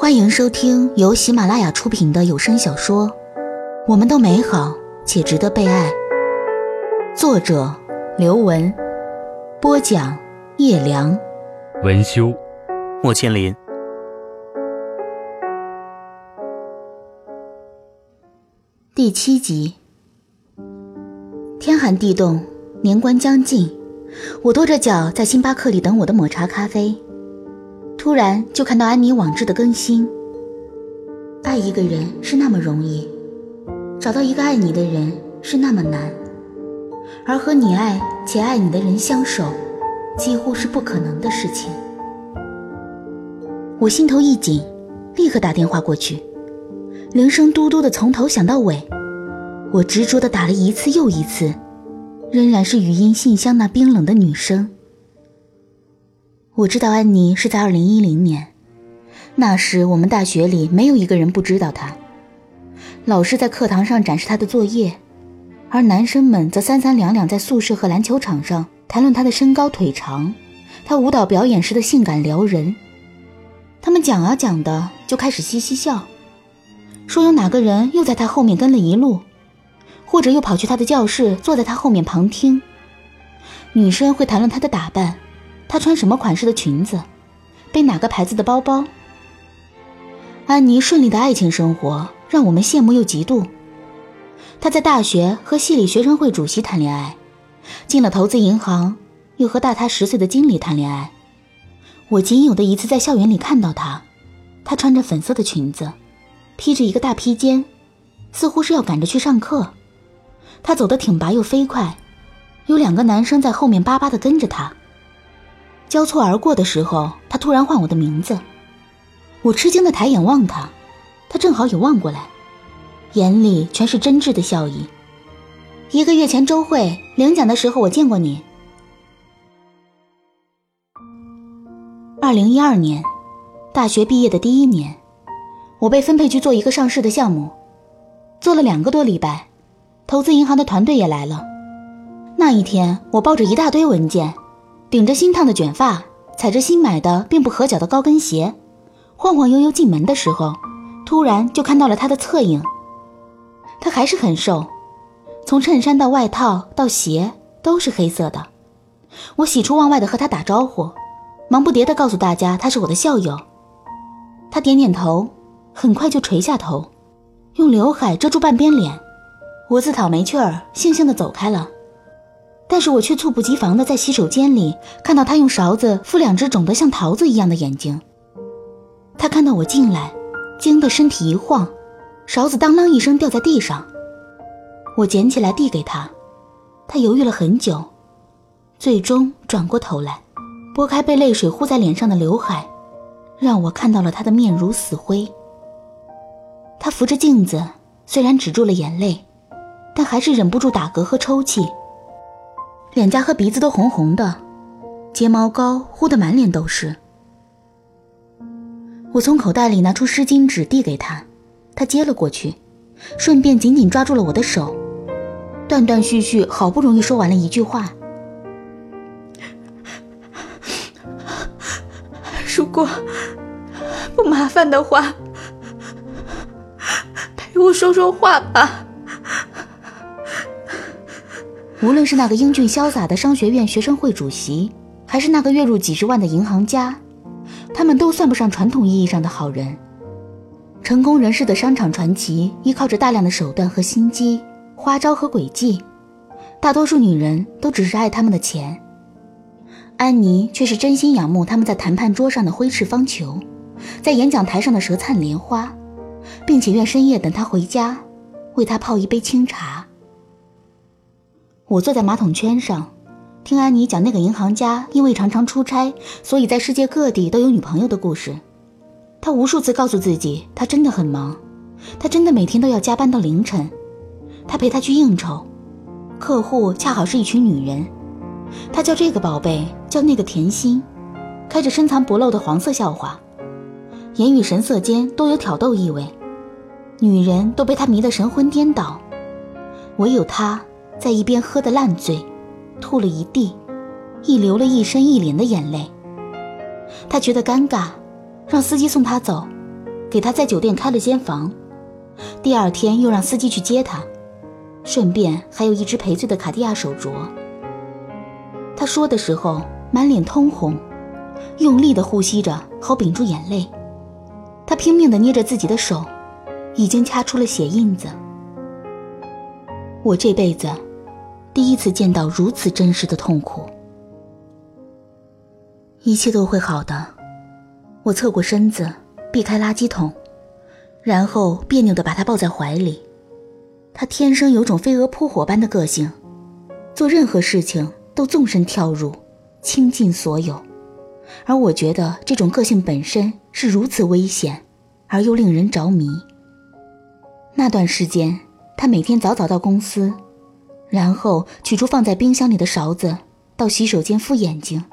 欢迎收听由喜马拉雅出品的有声小说《我们都美好且值得被爱》，作者刘文，播讲叶良，文修，莫千林。第七集。天寒地冻，年关将近，我跺着脚在星巴克里等我的抹茶咖啡。突然就看到安妮网志的更新。爱一个人是那么容易，找到一个爱你的人是那么难，而和你爱且爱你的人相守，几乎是不可能的事情。我心头一紧，立刻打电话过去，铃声嘟嘟的从头响到尾，我执着的打了一次又一次，仍然是语音信箱那冰冷的女声。我知道安妮是在二零一零年，那时我们大学里没有一个人不知道她。老师在课堂上展示她的作业，而男生们则三三两两在宿舍和篮球场上谈论她的身高腿长，她舞蹈表演时的性感撩人。他们讲啊讲的，就开始嘻嘻笑，说有哪个人又在她后面跟了一路，或者又跑去她的教室坐在她后面旁听。女生会谈论她的打扮。她穿什么款式的裙子，背哪个牌子的包包？安妮顺利的爱情生活让我们羡慕又嫉妒。她在大学和系里学生会主席谈恋爱，进了投资银行，又和大她十岁的经理谈恋爱。我仅有的一次在校园里看到她，她穿着粉色的裙子，披着一个大披肩，似乎是要赶着去上课。她走得挺拔又飞快，有两个男生在后面巴巴的跟着她。交错而过的时候，他突然唤我的名字，我吃惊的抬眼望他，他正好也望过来，眼里全是真挚的笑意。一个月前周会领奖的时候，我见过你。二零一二年，大学毕业的第一年，我被分配去做一个上市的项目，做了两个多礼拜，投资银行的团队也来了。那一天，我抱着一大堆文件。顶着新烫的卷发，踩着新买的并不合脚的高跟鞋，晃晃悠悠进门的时候，突然就看到了他的侧影。他还是很瘦，从衬衫到外套到鞋都是黑色的。我喜出望外的和他打招呼，忙不迭的告诉大家他是我的校友。他点点头，很快就垂下头，用刘海遮住半边脸。我自讨没趣儿，悻悻的走开了。但是我却猝不及防地在洗手间里看到他用勺子敷两只肿得像桃子一样的眼睛。他看到我进来，惊得身体一晃，勺子当啷一声掉在地上。我捡起来递给他，他犹豫了很久，最终转过头来，拨开被泪水糊在脸上的刘海，让我看到了他的面如死灰。他扶着镜子，虽然止住了眼泪，但还是忍不住打嗝和抽泣。脸颊和鼻子都红红的，睫毛膏糊得满脸都是。我从口袋里拿出湿巾纸递给他，他接了过去，顺便紧紧抓住了我的手，断断续续，好不容易说完了一句话：“如果不麻烦的话，陪我说说话吧。”无论是那个英俊潇洒的商学院学生会主席，还是那个月入几十万的银行家，他们都算不上传统意义上的好人。成功人士的商场传奇，依靠着大量的手段和心机、花招和诡计。大多数女人都只是爱他们的钱，安妮却是真心仰慕他们在谈判桌上的挥斥方遒，在演讲台上的舌灿莲花，并且愿深夜等他回家，为他泡一杯清茶。我坐在马桶圈上，听安妮讲那个银行家因为常常出差，所以在世界各地都有女朋友的故事。他无数次告诉自己，他真的很忙，他真的每天都要加班到凌晨。他陪他去应酬，客户恰好是一群女人。他叫这个宝贝，叫那个甜心，开着深藏不露的黄色笑话，言语神色间都有挑逗意味。女人都被他迷得神魂颠倒，唯有他。在一边喝得烂醉，吐了一地，亦流了一身一脸的眼泪。他觉得尴尬，让司机送他走，给他在酒店开了间房，第二天又让司机去接他，顺便还有一只赔罪的卡地亚手镯。他说的时候满脸通红，用力的呼吸着，好屏住眼泪。他拼命的捏着自己的手，已经掐出了血印子。我这辈子第一次见到如此真实的痛苦。一切都会好的。我侧过身子，避开垃圾桶，然后别扭的把他抱在怀里。他天生有种飞蛾扑火般的个性，做任何事情都纵身跳入，倾尽所有。而我觉得这种个性本身是如此危险，而又令人着迷。那段时间，他每天早早到公司，然后取出放在冰箱里的勺子，到洗手间敷眼睛。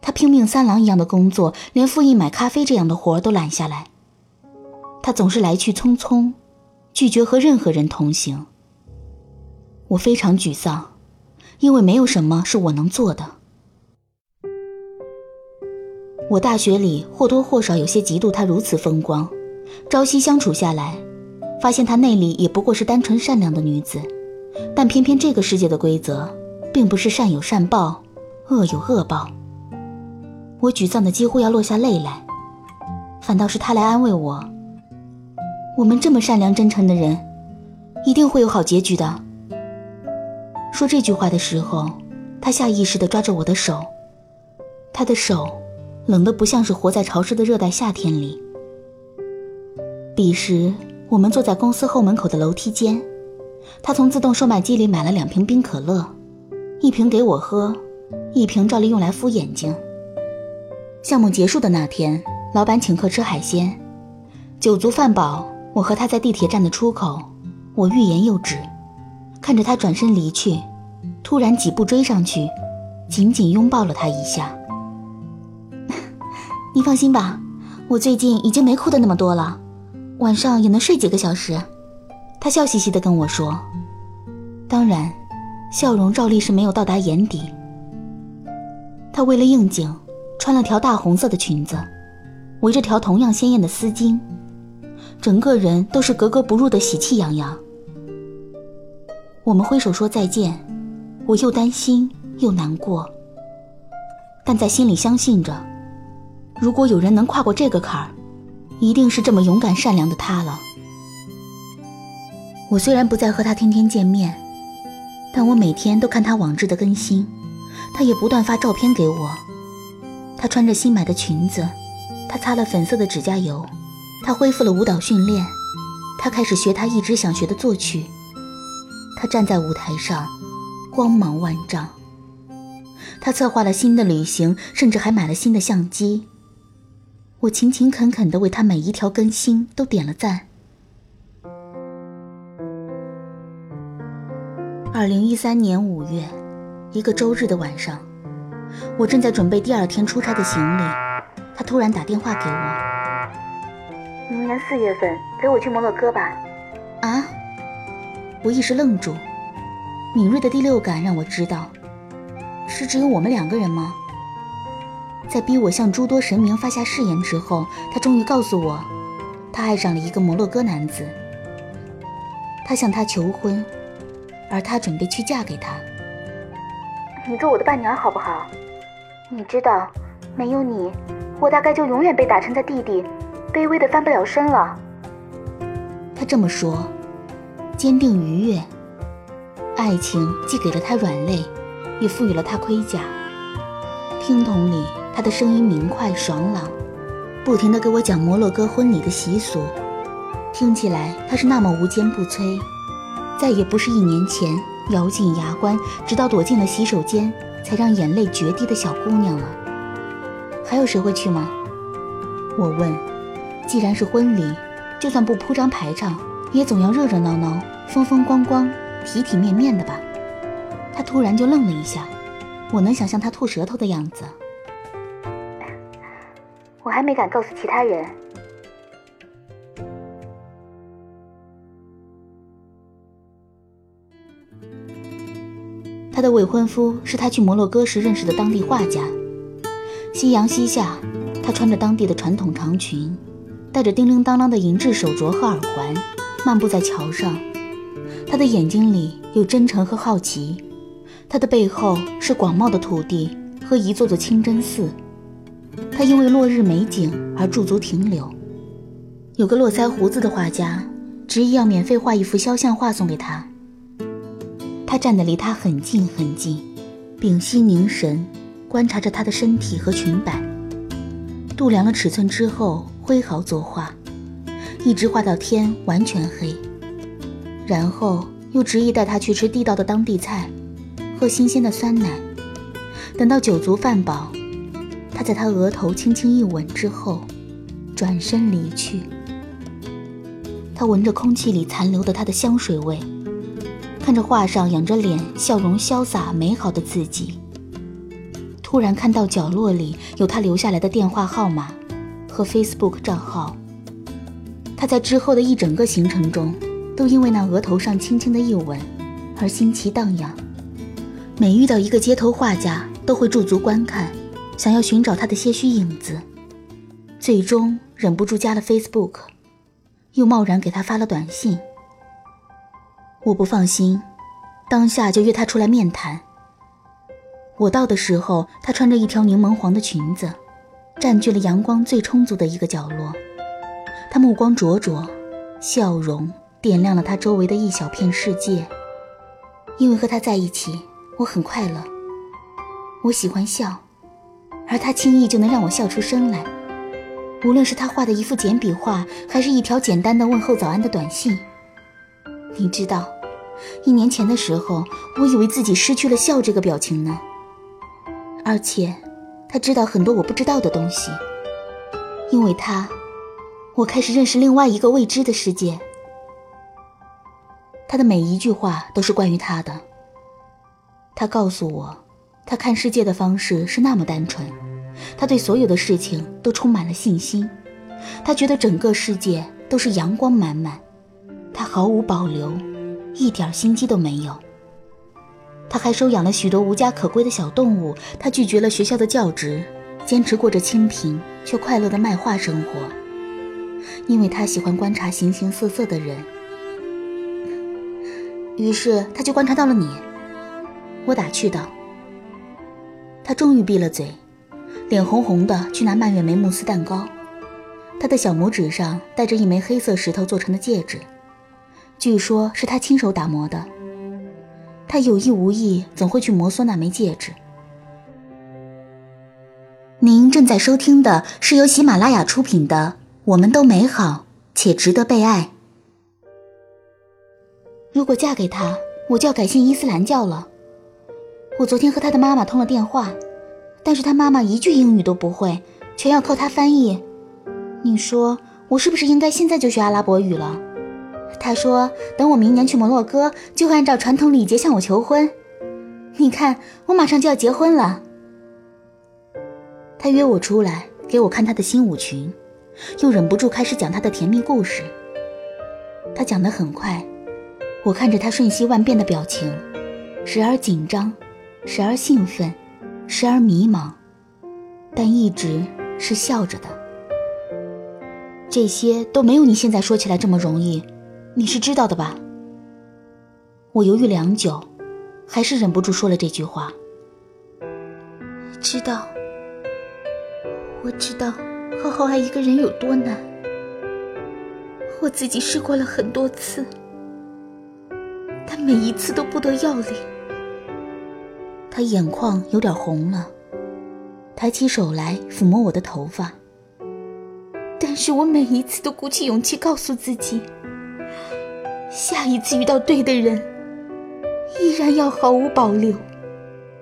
他拼命三郎一样的工作，连复印买咖啡这样的活都揽下来。他总是来去匆匆，拒绝和任何人同行。我非常沮丧，因为没有什么是我能做的。我大学里或多或少有些嫉妒他如此风光，朝夕相处下来，发现他内里也不过是单纯善良的女子。但偏偏这个世界的规则，并不是善有善报，恶有恶报。我沮丧的几乎要落下泪来，反倒是他来安慰我。我们这么善良真诚的人，一定会有好结局的。说这句话的时候，他下意识地抓着我的手，他的手冷得不像是活在潮湿的热带夏天里。彼时，我们坐在公司后门口的楼梯间，他从自动售卖机里买了两瓶冰可乐，一瓶给我喝，一瓶照例用来敷眼睛。项目结束的那天，老板请客吃海鲜，酒足饭饱，我和他在地铁站的出口，我欲言又止，看着他转身离去，突然几步追上去，紧紧拥抱了他一下。你放心吧，我最近已经没哭的那么多了，晚上也能睡几个小时。他笑嘻嘻地跟我说，当然，笑容照例是没有到达眼底。他为了应景。穿了条大红色的裙子，围着条同样鲜艳的丝巾，整个人都是格格不入的喜气洋洋。我们挥手说再见，我又担心又难过，但在心里相信着，如果有人能跨过这个坎儿，一定是这么勇敢善良的他了。我虽然不再和他天天见面，但我每天都看他网志的更新，他也不断发照片给我。他穿着新买的裙子，他擦了粉色的指甲油，他恢复了舞蹈训练，他开始学他一直想学的作曲。他站在舞台上，光芒万丈。他策划了新的旅行，甚至还买了新的相机。我勤勤恳恳地为他每一条更新都点了赞。二零一三年五月，一个周日的晚上。我正在准备第二天出差的行李，他突然打电话给我。明年四月份陪我去摩洛哥吧。啊！我一时愣住，敏锐的第六感让我知道，是只有我们两个人吗？在逼我向诸多神明发下誓言之后，他终于告诉我，他爱上了一个摩洛哥男子，他向他求婚，而他准备去嫁给他。你做我的伴娘好不好？你知道，没有你，我大概就永远被打成他弟弟，卑微的翻不了身了。他这么说，坚定愉悦。爱情既给了他软肋，也赋予了他盔甲。听筒里，他的声音明快爽朗，不停地给我讲摩洛哥婚礼的习俗，听起来他是那么无坚不摧，再也不是一年前咬紧牙关，直到躲进了洗手间。才让眼泪决堤的小姑娘了。还有谁会去吗？我问。既然是婚礼，就算不铺张排场，也总要热热闹闹、风风光光、体体面面的吧？他突然就愣了一下，我能想象他吐舌头的样子。我还没敢告诉其他人。她的未婚夫是她去摩洛哥时认识的当地画家。夕阳西下，她穿着当地的传统长裙，戴着叮铃当啷的银质手镯和耳环，漫步在桥上。她的眼睛里有真诚和好奇，她的背后是广袤的土地和一座座清真寺。他因为落日美景而驻足停留。有个络腮胡子的画家执意要免费画一幅肖像画送给他。站得离他很近很近，屏息凝神，观察着他的身体和裙摆。度量了尺寸之后，挥毫作画，一直画到天完全黑。然后又执意带他去吃地道的当地菜，喝新鲜的酸奶。等到酒足饭饱，他在他额头轻轻一吻之后，转身离去。他闻着空气里残留的他的香水味，看着画上仰着脸、笑容潇洒美好的自己。突然看到角落里有他留下来的电话号码和 Facebook 账号。他在之后的一整个行程中，都因为那额头上轻轻的一吻而心奇荡漾。每遇到一个街头画家，都会驻足观看，想要寻找他的些许影子。最终忍不住加了 Facebook，又贸然给他发了短信。我不放心，当下就约他出来面谈。我到的时候，她穿着一条柠檬黄的裙子，占据了阳光最充足的一个角落。她目光灼灼，笑容点亮了她周围的一小片世界。因为和他在一起，我很快乐。我喜欢笑，而他轻易就能让我笑出声来。无论是他画的一幅简笔画，还是一条简单的问候早安的短信。你知道，一年前的时候，我以为自己失去了笑这个表情呢。而且，他知道很多我不知道的东西。因为他，我开始认识另外一个未知的世界。他的每一句话都是关于他的。他告诉我，他看世界的方式是那么单纯，他对所有的事情都充满了信心。他觉得整个世界都是阳光满满，他毫无保留，一点心机都没有。他还收养了许多无家可归的小动物。他拒绝了学校的教职，坚持过着清贫却快乐的卖画生活。因为他喜欢观察形形色色的人。于是他就观察到了你。我打趣道。他终于闭了嘴，脸红红的去拿蔓越莓慕斯蛋糕。他的小拇指上戴着一枚黑色石头做成的戒指，据说是他亲手打磨的。他有意无意总会去摩挲那枚戒指。您正在收听的是由喜马拉雅出品的《我们都美好且值得被爱》。如果嫁给他，我就要改信伊斯兰教了。我昨天和他的妈妈通了电话，但是他妈妈一句英语都不会，全要靠他翻译。你说我是不是应该现在就学阿拉伯语了？他说：“等我明年去摩洛哥，就会按照传统礼节向我求婚。你看，我马上就要结婚了。”他约我出来，给我看他的新舞裙，又忍不住开始讲他的甜蜜故事。他讲得很快，我看着他瞬息万变的表情，时而紧张，时而兴奋，时而迷茫，但一直是笑着的。这些都没有你现在说起来这么容易。你是知道的吧？我犹豫良久，还是忍不住说了这句话。知道，我知道，好好爱一个人有多难。我自己试过了很多次，但每一次都不得要领。他眼眶有点红了，抬起手来抚摸我的头发。但是我每一次都鼓起勇气告诉自己。下一次遇到对的人，依然要毫无保留，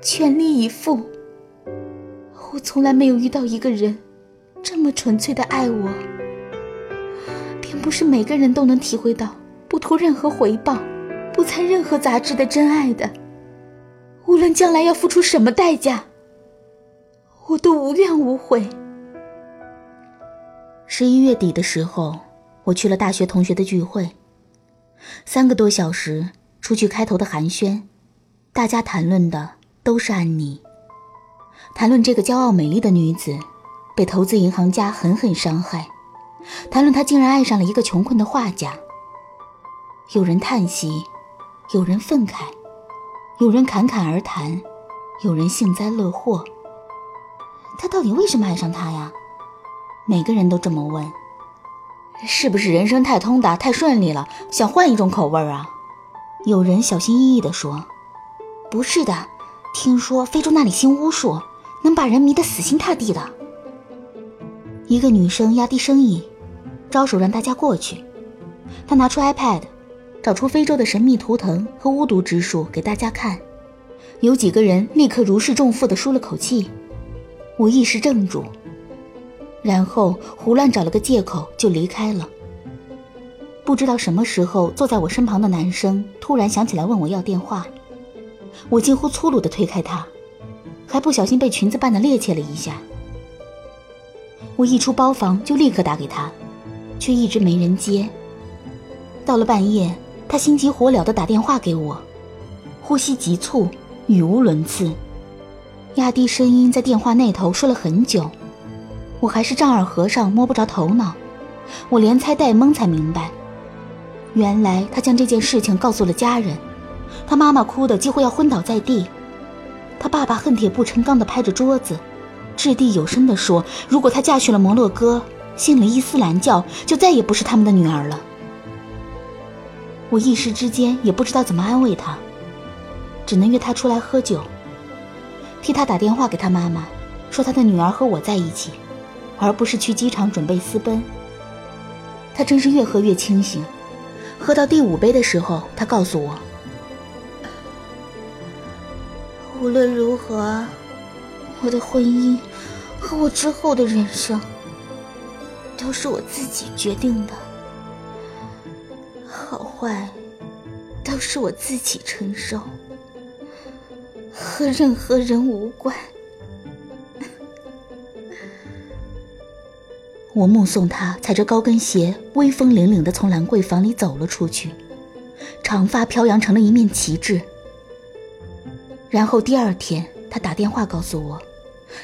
全力以赴。我从来没有遇到一个人这么纯粹的爱我，并不是每个人都能体会到不图任何回报、不参任何杂质的真爱的。无论将来要付出什么代价，我都无怨无悔。十一月底的时候，我去了大学同学的聚会。三个多小时，除去开头的寒暄，大家谈论的都是安妮。谈论这个骄傲美丽的女子，被投资银行家狠狠伤害，谈论她竟然爱上了一个穷困的画家。有人叹息，有人愤慨，有人侃侃而谈，有人幸灾乐祸。他到底为什么爱上他呀？每个人都这么问。是不是人生太通达、太顺利了，想换一种口味啊？有人小心翼翼地说：“不是的，听说非洲那里行巫术，能把人迷得死心塌地的。”一个女生压低声音，招手让大家过去。她拿出 iPad，找出非洲的神秘图腾和巫毒之术给大家看。有几个人立刻如释重负地舒了口气。我一时怔住。然后胡乱找了个借口就离开了。不知道什么时候，坐在我身旁的男生突然想起来问我要电话，我几乎粗鲁地推开他，还不小心被裙子绊得趔趄了一下。我一出包房就立刻打给他，却一直没人接。到了半夜，他心急火燎地打电话给我，呼吸急促，语无伦次，压低声音在电话那头说了很久。我还是丈二和尚摸不着头脑，我连猜带蒙才明白，原来他将这件事情告诉了家人，他妈妈哭得几乎要昏倒在地，他爸爸恨铁不成钢地拍着桌子，掷地有声地说：“如果她嫁去了摩洛哥，信了伊斯兰教，就再也不是他们的女儿了。”我一时之间也不知道怎么安慰他，只能约他出来喝酒，替他打电话给他妈妈，说他的女儿和我在一起。而不是去机场准备私奔。他真是越喝越清醒，喝到第五杯的时候，他告诉我：“无论如何，我的婚姻和我之后的人生都是我自己决定的，好坏都是我自己承受，和任何人无关。”我目送他踩着高跟鞋，威风凛凛地从兰桂坊里走了出去，长发飘扬成了一面旗帜。然后第二天，他打电话告诉我，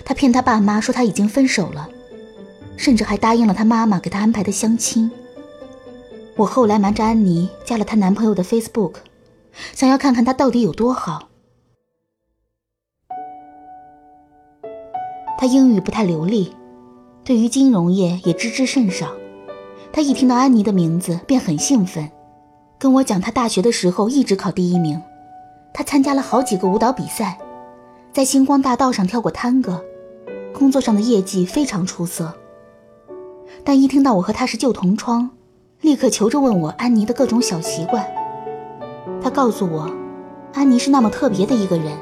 他骗他爸妈说他已经分手了，甚至还答应了他妈妈给他安排的相亲。我后来瞒着安妮加了她男朋友的 Facebook，想要看看他到底有多好。他英语不太流利。对于金融业也知之甚少，他一听到安妮的名字便很兴奋，跟我讲他大学的时候一直考第一名，他参加了好几个舞蹈比赛，在星光大道上跳过探戈，工作上的业绩非常出色。但一听到我和他是旧同窗，立刻求着问我安妮的各种小习惯。他告诉我，安妮是那么特别的一个人，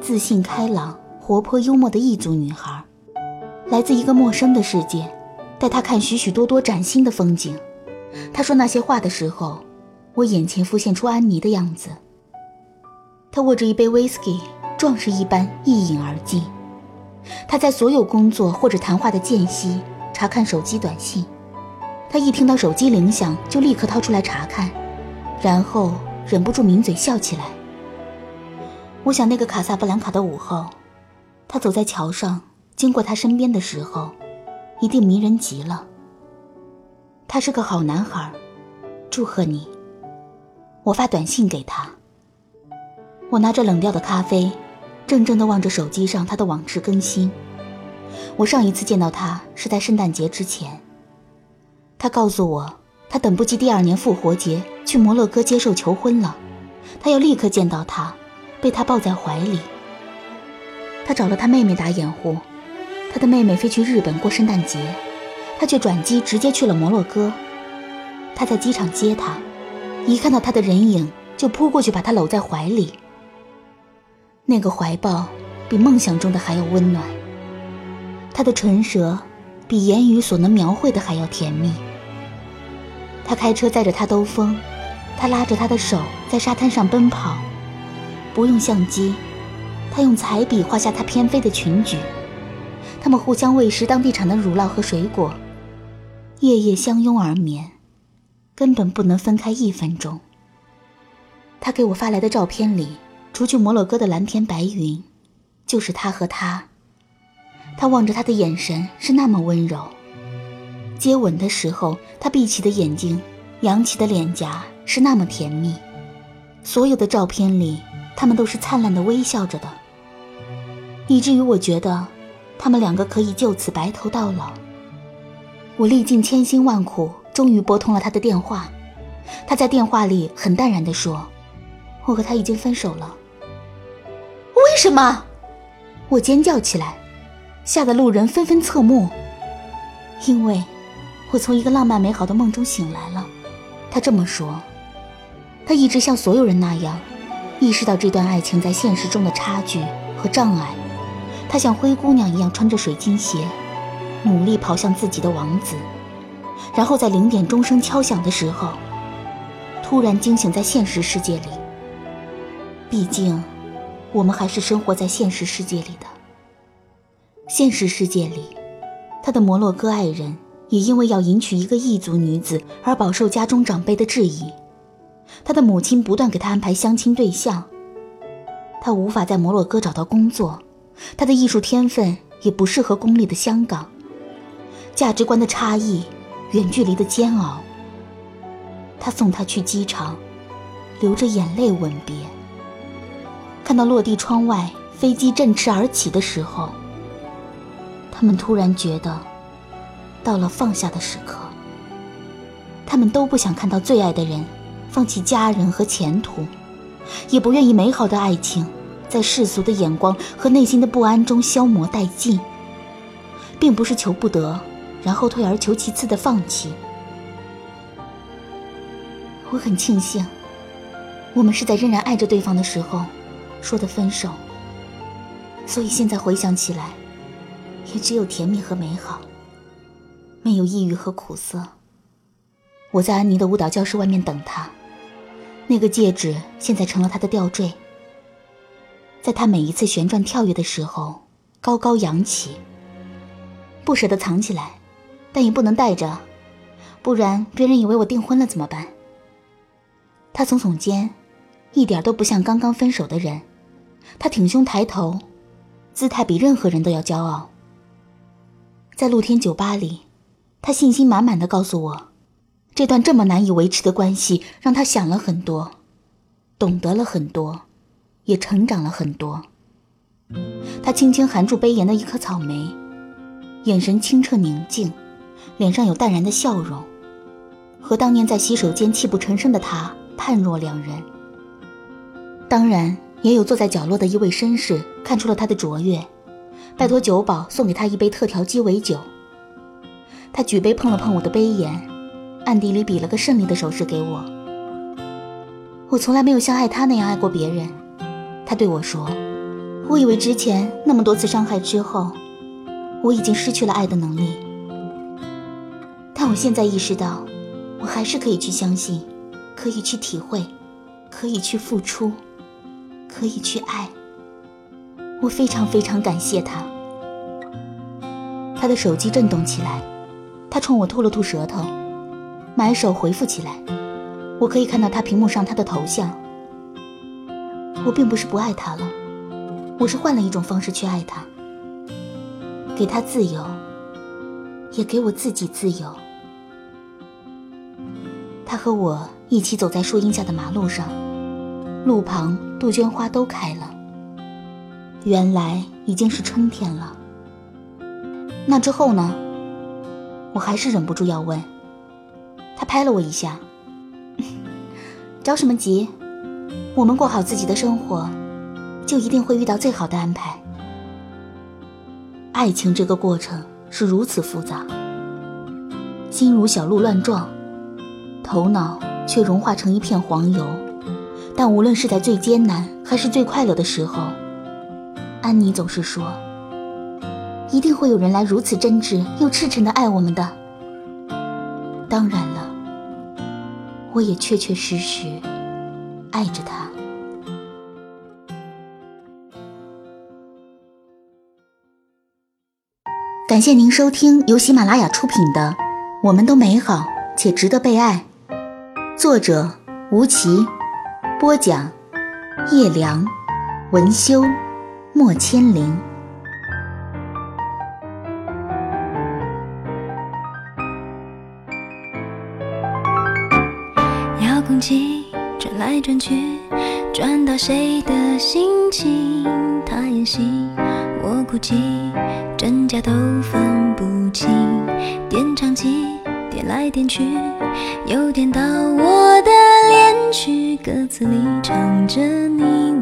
自信开朗、活泼幽默的异族女孩。来自一个陌生的世界，带他看许许多多崭新的风景。他说那些话的时候，我眼前浮现出安妮的样子。他握着一杯威士忌，壮士一般一饮而尽。他在所有工作或者谈话的间隙查看手机短信。他一听到手机铃响，就立刻掏出来查看，然后忍不住抿嘴笑起来。我想那个卡萨布兰卡的午后，他走在桥上。经过他身边的时候，一定迷人极了。他是个好男孩，祝贺你。我发短信给他。我拿着冷掉的咖啡，怔怔地望着手机上他的往事更新。我上一次见到他是在圣诞节之前。他告诉我，他等不及第二年复活节去摩洛哥接受求婚了，他要立刻见到他，被他抱在怀里。他找了他妹妹打掩护。他的妹妹飞去日本过圣诞节，他却转机直接去了摩洛哥。他在机场接她，一看到她的人影就扑过去把她搂在怀里。那个怀抱比梦想中的还要温暖，他的唇舌比言语所能描绘的还要甜蜜。他开车载着她兜风，他拉着她的手在沙滩上奔跑，不用相机，他用彩笔画下他翩飞的裙裾。他们互相喂食当地产的乳酪和水果，夜夜相拥而眠，根本不能分开一分钟。他给我发来的照片里，除去摩洛哥的蓝天白云，就是他和他。他望着他的眼神是那么温柔，接吻的时候，他闭起的眼睛，扬起的脸颊是那么甜蜜。所有的照片里，他们都是灿烂的微笑着的，以至于我觉得，他们两个可以就此白头到老。我历尽千辛万苦，终于拨通了他的电话。他在电话里很淡然地说：“我和他已经分手了。”为什么？我尖叫起来，吓得路人纷纷侧目。因为，我从一个浪漫美好的梦中醒来了。他这么说。他一直像所有人那样，意识到这段爱情在现实中的差距和障碍。他像灰姑娘一样穿着水晶鞋，努力跑向自己的王子，然后在零点钟声敲响的时候，突然惊醒在现实世界里。毕竟，我们还是生活在现实世界里的。现实世界里，他的摩洛哥爱人也因为要迎娶一个异族女子而饱受家中长辈的质疑。他的母亲不断给他安排相亲对象。他无法在摩洛哥找到工作，他的艺术天分也不适合功利的香港。价值观的差异，远距离的煎熬。他送她去机场，流着眼泪吻别。看到落地窗外飞机振翅而起的时候，他们突然觉得，到了放下的时刻。他们都不想看到最爱的人。放弃家人和前途，也不愿意美好的爱情在世俗的眼光和内心的不安中消磨殆尽，并不是求不得，然后退而求其次的放弃。我很庆幸，我们是在仍然爱着对方的时候说的分手，所以现在回想起来，也只有甜蜜和美好，没有抑郁和苦涩。我在安妮的舞蹈教室外面等他。那个戒指现在成了他的吊坠，在他每一次旋转跳跃的时候，高高扬起。不舍得藏起来，但也不能带着，不然别人以为我订婚了怎么办？他耸耸肩，一点都不像刚刚分手的人。他挺胸抬头，姿态比任何人都要骄傲。在露天酒吧里，他信心满满的告诉我。这段这么难以维持的关系，让他想了很多，懂得了很多，也成长了很多。他轻轻含住杯沿的一颗草莓，眼神清澈宁静，脸上有淡然的笑容，和当年在洗手间泣不成声的他判若两人。当然，也有坐在角落的一位绅士看出了他的卓越，拜托酒保送给他一杯特调鸡尾酒。他举杯碰了碰我的杯沿。暗地里比了个胜利的手势给我。我从来没有像爱他那样爱过别人，他对我说：“我以为之前那么多次伤害之后，我已经失去了爱的能力。但我现在意识到，我还是可以去相信，可以去体会，可以去付出，可以去爱。我非常非常感谢他。”他的手机震动起来，他冲我吐了吐舌头。埋手回复起来，我可以看到他屏幕上他的头像。我并不是不爱他了，我是换了一种方式去爱他，给他自由，也给我自己自由。他和我一起走在树荫下的马路上，路旁杜鹃花都开了。原来已经是春天了。那之后呢？我还是忍不住要问。他拍了我一下，着什么急？我们过好自己的生活，就一定会遇到最好的安排。爱情这个过程是如此复杂，心如小鹿乱撞，头脑却融化成一片黄油。但无论是在最艰难还是最快乐的时候，安妮总是说，一定会有人来如此真挚又赤诚的爱我们的。当然了。我也确确实实爱着他。感谢您收听由喜马拉雅出品的《我们都美好且值得被爱》，作者吴奇，播讲叶良，文修莫千灵。来转去，转到谁的心情？他演戏，我哭泣，真假都分不清。点唱机点来点去，又点到我的恋曲，歌词里唱着你。